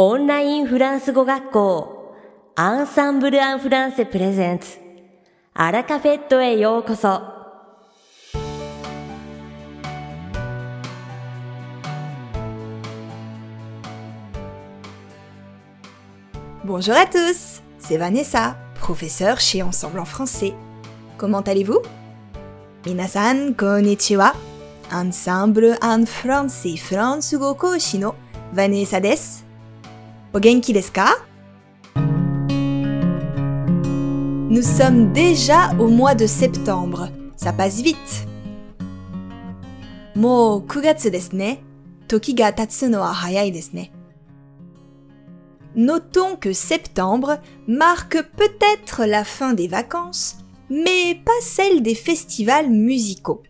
オンラインフランス語学校アンサンブル・アン・フランセプレゼンツアラカフェットへようこそ Bonjour à tous, c'est Vanessa, professeure chez Ensemble en français. Comment allez-vous Minasan konnichiwa. Ensemble en français フランス語講師の Vanessa です。 O Nous sommes déjà au mois de septembre. Ça passe vite. Mo kugatsu desu ne. Toki ga tatsu no wa hayai desu ne. Notons que septembre marque peut-être la fin des vacances, mais pas celle des festivals musicaux.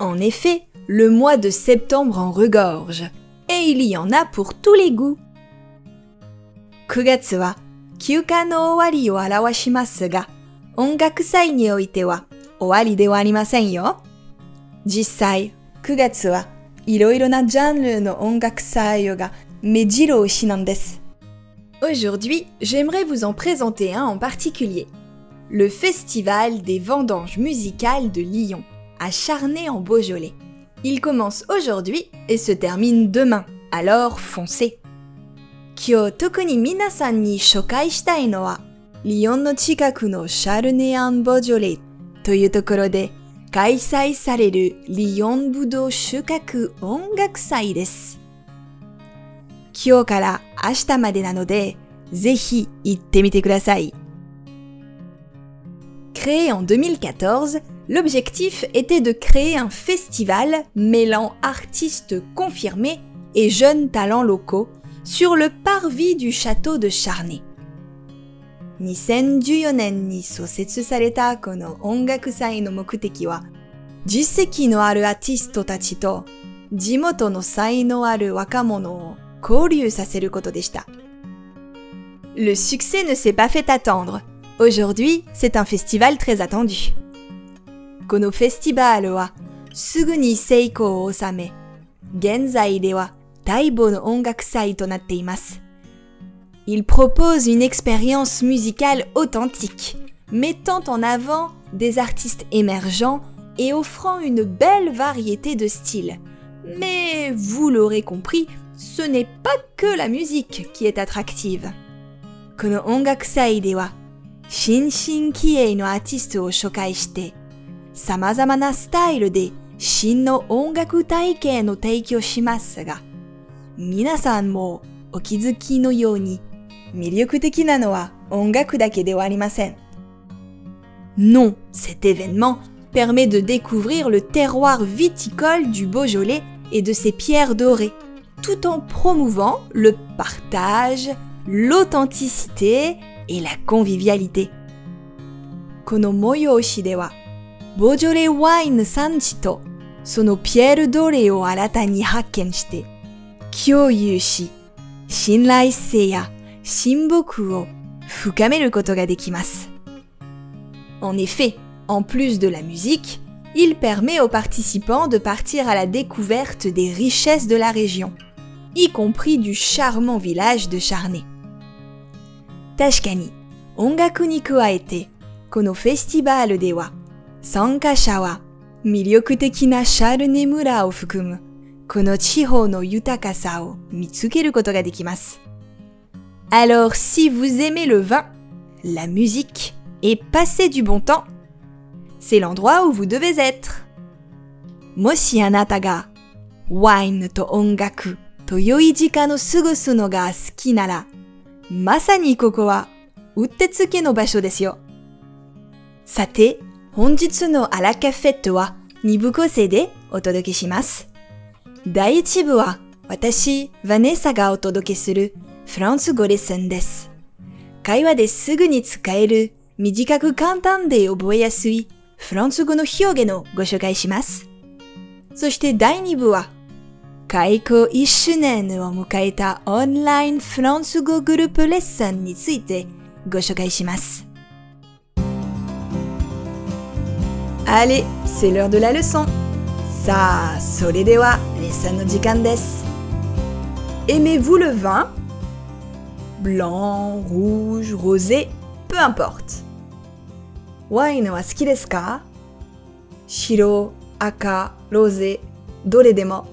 En effet, le mois de septembre en regorge, et il y en a pour tous les goûts. 9月は休暇の終わりを表しますが、音楽祭においては終わりではありませんよ。実際、9月はいろいろなジャンルの音楽祭が目白押しなんです。Aujourd'hui, j'aimerais vous en présenter un en particulier. Le Festival des vendanges musicales de Lyon, à Charnay en Beaujolais. Il commence aujourd'hui et se termine demain, alors foncez. 今日特に皆さんに紹介したいのは、リヨンの近くのシャルネアン・ボジョレというところで開催されるリヨンブドウ収穫音楽祭です。今日から明日までなので、ぜひ行ってみてください。Créé en 2014, l'objectif était de créer un festival mêlant artistes confirmés et jeunes talents locaux sur le parvis du château de Charnay. 2014年に創設されたこの音楽祭の目的は、実績のあるアーティストたちと地元の才能ある若者を交流させることでした。Le succès ne s'est pas fait attendre. Aujourd'hui, c'est un festival très attendu. このフェスティバルはすぐに成功を収め、現在では Taibo no Ongakusai to natte imasu. Il propose une expérience musicale authentique, mettant en avant des artistes émergents et offrant une belle variété de styles. Mais vous l'aurez compris, ce n'est pas que la musique qui est attractive. Kono ongakusai dewa shinshin kiei no artiste o shokai shite samazama style de shin no ongaku taiken no teikyo shimasu ga 皆さんもお気づきのように魅力的なのは音楽だけではありません。Non, cet événement permet de découvrir le terroir viticole du Beaujolais et de ses pierres dorées, tout en promouvant le partage, l'authenticité et la convivialité. この催しでは、ボジョレワイン産地とそのピエール・ドレを新たに発見して、共有し、信頼性や親睦を深めることができます。En effet, en plus de la musique, il permet aux participants de partir à la découverte des richesses de la région, y compris du charmant village de Charnay. 確かに音楽に加えてこのフェスティ この地方の豊かさを見つけることができます。Alors si vous aimez le vin, la musique et passer du bon temps, c'est l'endroit où vous devez être. もしあなたがワインと音楽と良い時間を過ごすのが好きなら、まさにここはうってつけの場所ですよ。さて、本日のアラカフェットは2部構成でお届けします。第1部は私、ヴァネッサがお届けするフランス語レッスンです。会話ですぐに使える短く簡単で覚えやすいフランス語の表現をご紹介します。そして第2部は開校1周年を迎えたオンラインフランス語グループレッスンについてご紹介します。Allez, c'est l'heure de la leçon. さあ、それではレッスンの時間です。Aimez-vous le vin blanc, rouge, rosé, peu importe. Wine wa suki desu ka? Shiro, aka, rosé, dore demo.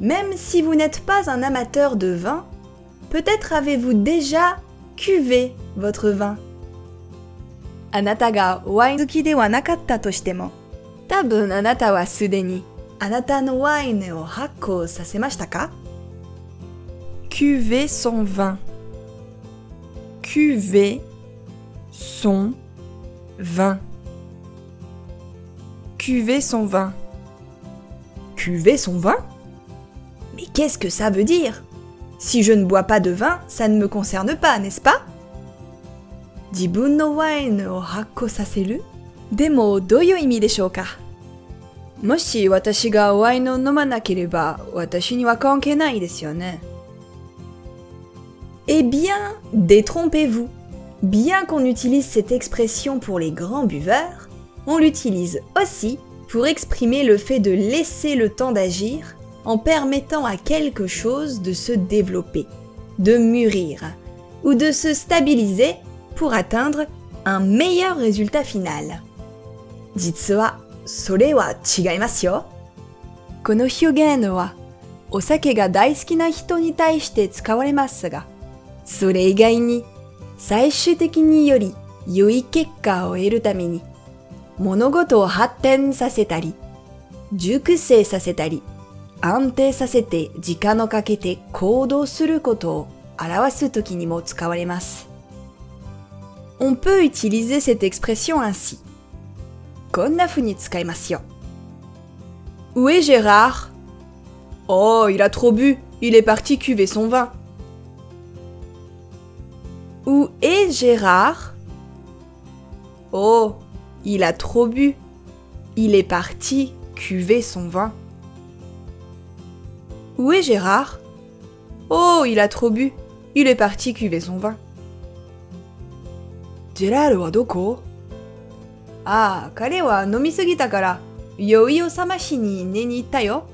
Même si vous n'êtes pas un amateur de vin, peut-être avez-vous déjà cuvé votre vin. あなたがワイン好きではなかったとしても、 多分あなたはすでにあなたのワインを発酵させましたか Cuver son vin. Cuver son vin. Cuver son vin. Cuver son vin Mais qu'est-ce que ça veut dire Si je ne bois pas de vin, ça ne me concerne pas, n'est-ce pas 自分のワインを発酵させる でもどういう意味でしょうかもし私がワインを飲まなければ私には関係ないですよね。Eh bien, détrompez-vous. Bien qu'on utilise cette expression pour les grands buveurs, on l'utilise aussi pour exprimer le fait de laisser le temps d'agir en permettant à quelque chose de se développer, de mûrir ou de se stabiliser pour atteindre un meilleur résultat final. 実はそれは違いますよ。この表現はお酒が大好きな人に対して使われますが、それ以外に最終的により良い結果を得るために物事を発展させたり、熟成させたり、安定させて時間をかけて行動することを表すときにも使われます。On peut utiliser cette expression ainsi. Où est Gérard? Oh, il a trop bu, il est parti cuver son vin. Où est Gérard? Oh, il a trop bu, il est parti cuver son vin. Où est Gérard? Oh, il a trop bu, il est parti cuver son vin. Gérard ああ、彼は飲みすぎたから、酔いを覚ましに寝に行ったよ。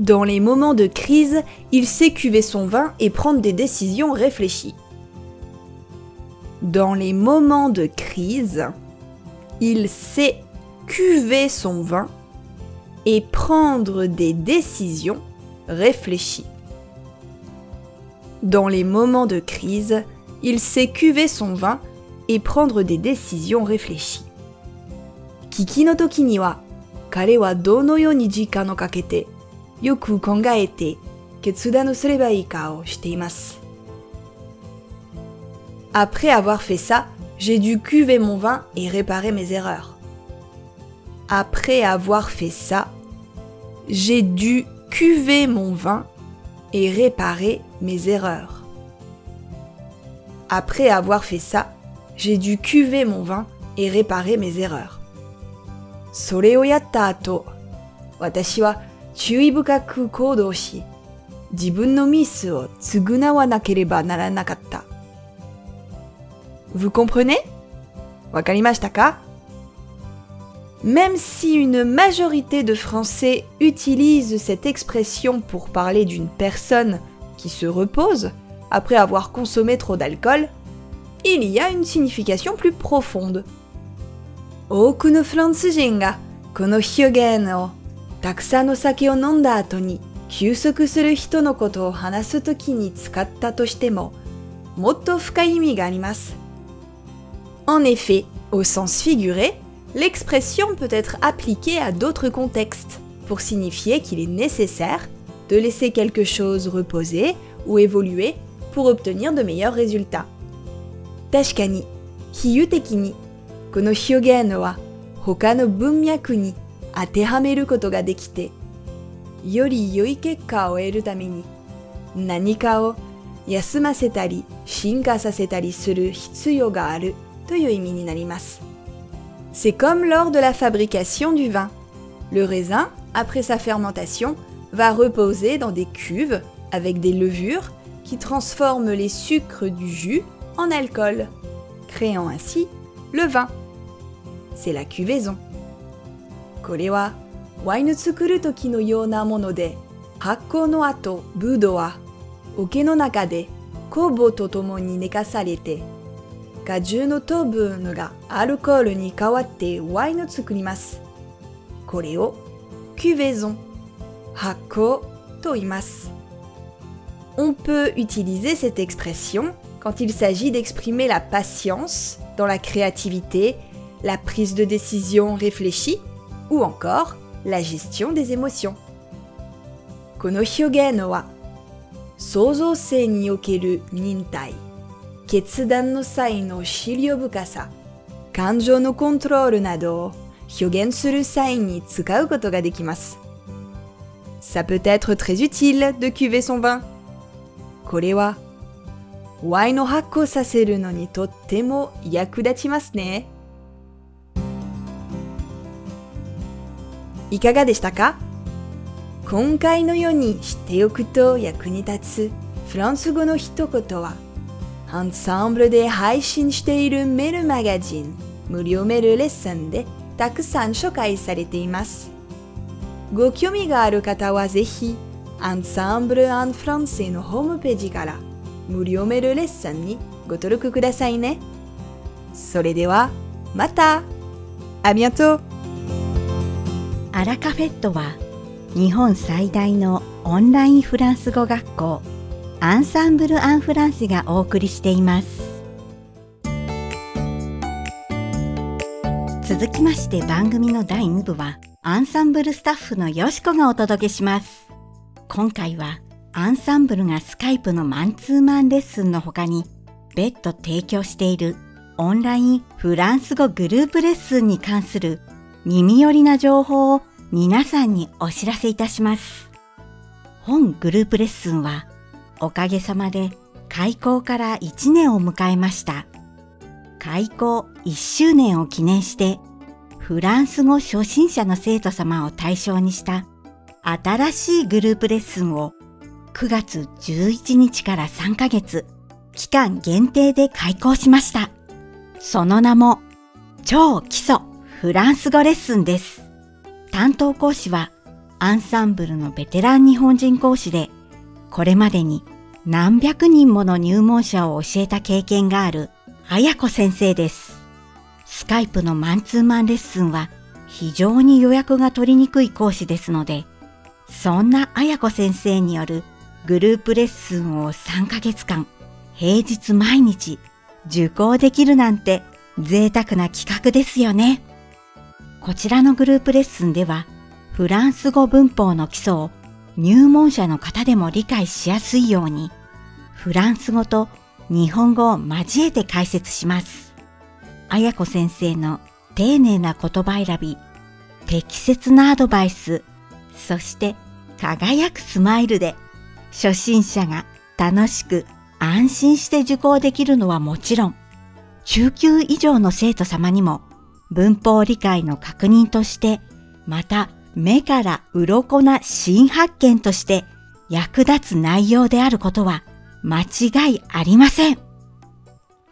Dans les moments de crise, il sait cuver son vin et prendre des décisions réfléchies. Dans les moments de crise, il sait cuver son vin et prendre des décisions réfléchies. Dans les moments de crise, il sait cuver son vin et prendre des décisions réfléchies. Kiki no toki ni wa, kare wa dono yo ni jikan kakete, yoku kongaete, ketsudan o sureba ii o. Après avoir fait ça, j'ai dû cuver mon vin et réparer mes erreurs. Après avoir fait ça, j'ai dû cuver mon vin et réparer mes erreurs. Après avoir fait ça, j'ai dû cuver mon vin et réparer mes erreurs. Sore yatta watashi wa. Vous comprenez? Wakarimashita Même si une majorité de Français utilisent cette expression pour parler d'une personne qui se repose après avoir consommé trop d'alcool, il y a une signification plus profonde. 多くのフランス人がこの表現をたくさんの酒を飲んだ後に休息する人のことを話すときに使ったとしてももっと深い意味があります。En effet, au sens figuré, l'expression peut être appliquée à d'autres contextes pour signifier qu'il est nécessaire de laisser quelque chose reposer ou évoluer pour obtenir de meilleurs résultats. 確かに、比喩的に、この表現は他の文脈に当てはめることができて、より良い結果を得るために何かを休ませたり進化させたりする必要があるという意味になります。C'est comme lors de la fabrication du vin. Le raisin, après sa fermentation, va reposer dans des cuves avec des levures qui transforment les sucres du jus en alcool, créant ainsi le vin. C'est la cuvaison. これはワイン作る時のようなもので、 発酵の後、ブドウは桶の中で酵母とともに寝かされて、果汁の糖分がアルコールに変わってワインを作ります。これをキュベゾン、発酵と言います。On peut utiliser cette expression quand il s'agit d'exprimer la patience dans la créativité, la prise de décision réfléchie ou encore la gestion des émotions. Kono hyogen wa sozo sei ni okeru nintai, ketsudan no sai no shiryo bukasa, kanjo no contrôle nado hyogen suru sai ni tsukau koto ga dekimasu. Ça peut être très utile de cuver son vin. Kore wa ワインを発酵させるのにとっても役立ちますね。いかがでしたか？今回のように知っておくと役に立つフランス語の一言は、アンサンブルで配信しているメルマガジン、無料メルレッスンでたくさん紹介されています。ご興味がある方はぜひ、アンサンブル・アン・フランセのホームページから無料メールレッスンにご登録くださいね。それでは、また。ありがとう。アラカフェットは日本最大のオンラインフランス語学校アンサンブル・アン・フランセがお送りしています。続きまして番組の第2部はアンサンブルスタッフのよしこがお届けします。今回はアンサンブルがスカイプのマンツーマンレッスンの他に別途提供しているオンラインフランス語グループレッスンに関する耳寄りな情報を皆さんにお知らせいたします。本グループレッスンはおかげさまで開校から1年を迎えました。開校1周年を記念してフランス語初心者の生徒様を対象にした新しいグループレッスンを9月11日から3ヶ月期間限定で開講しました。その名も超基礎フランス語レッスンです。担当講師はアンサンブルのベテラン日本人講師で、これまでに何百人もの入門者を教えた経験がある綾子先生です。スカイプのマンツーマンレッスンは非常に予約が取りにくい講師ですので、そんな綾子先生によるグループレッスンを3ヶ月間、平日毎日受講できるなんて贅沢な企画ですよね。こちらのグループレッスンでは、フランス語文法の基礎を入門者の方でも理解しやすいように、フランス語と日本語を交えて解説します。綾子先生の丁寧な言葉選び、適切なアドバイス、そして輝くスマイルで、初心者が楽しく安心して受講できるのはもちろん、中級以上の生徒様にも文法理解の確認として、また目から鱗な新発見として役立つ内容であることは間違いありません。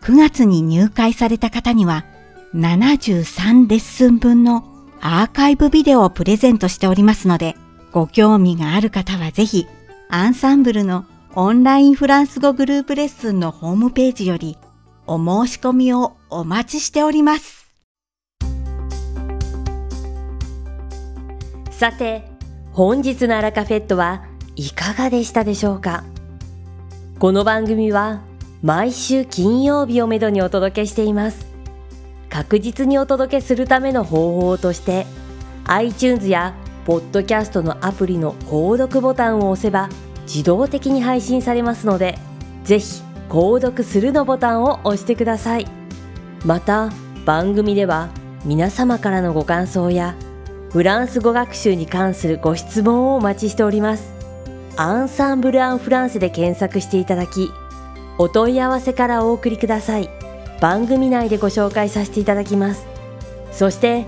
9月に入会された方には73レッスン分のアーカイブビデオをプレゼントしておりますので、ご興味がある方はぜひ、アンサンブルのオンラインフランス語グループレッスンのホームページよりお申し込みをお待ちしております。さて、本日のアラカフェットはいかがでしたでしょうか？この番組は毎週金曜日をめどにお届けしています。確実にお届けするための方法として、iTunes やポッドキャストのアプリの購読ボタンを押せば自動的に配信されますので、ぜひ購読するのボタンを押してください。また、番組では皆様からのご感想やフランス語学習に関するご質問をお待ちしております。アンサンブル・アン・フランセで検索していただき、お問い合わせからお送りください。番組内でご紹介させていただきます。そして、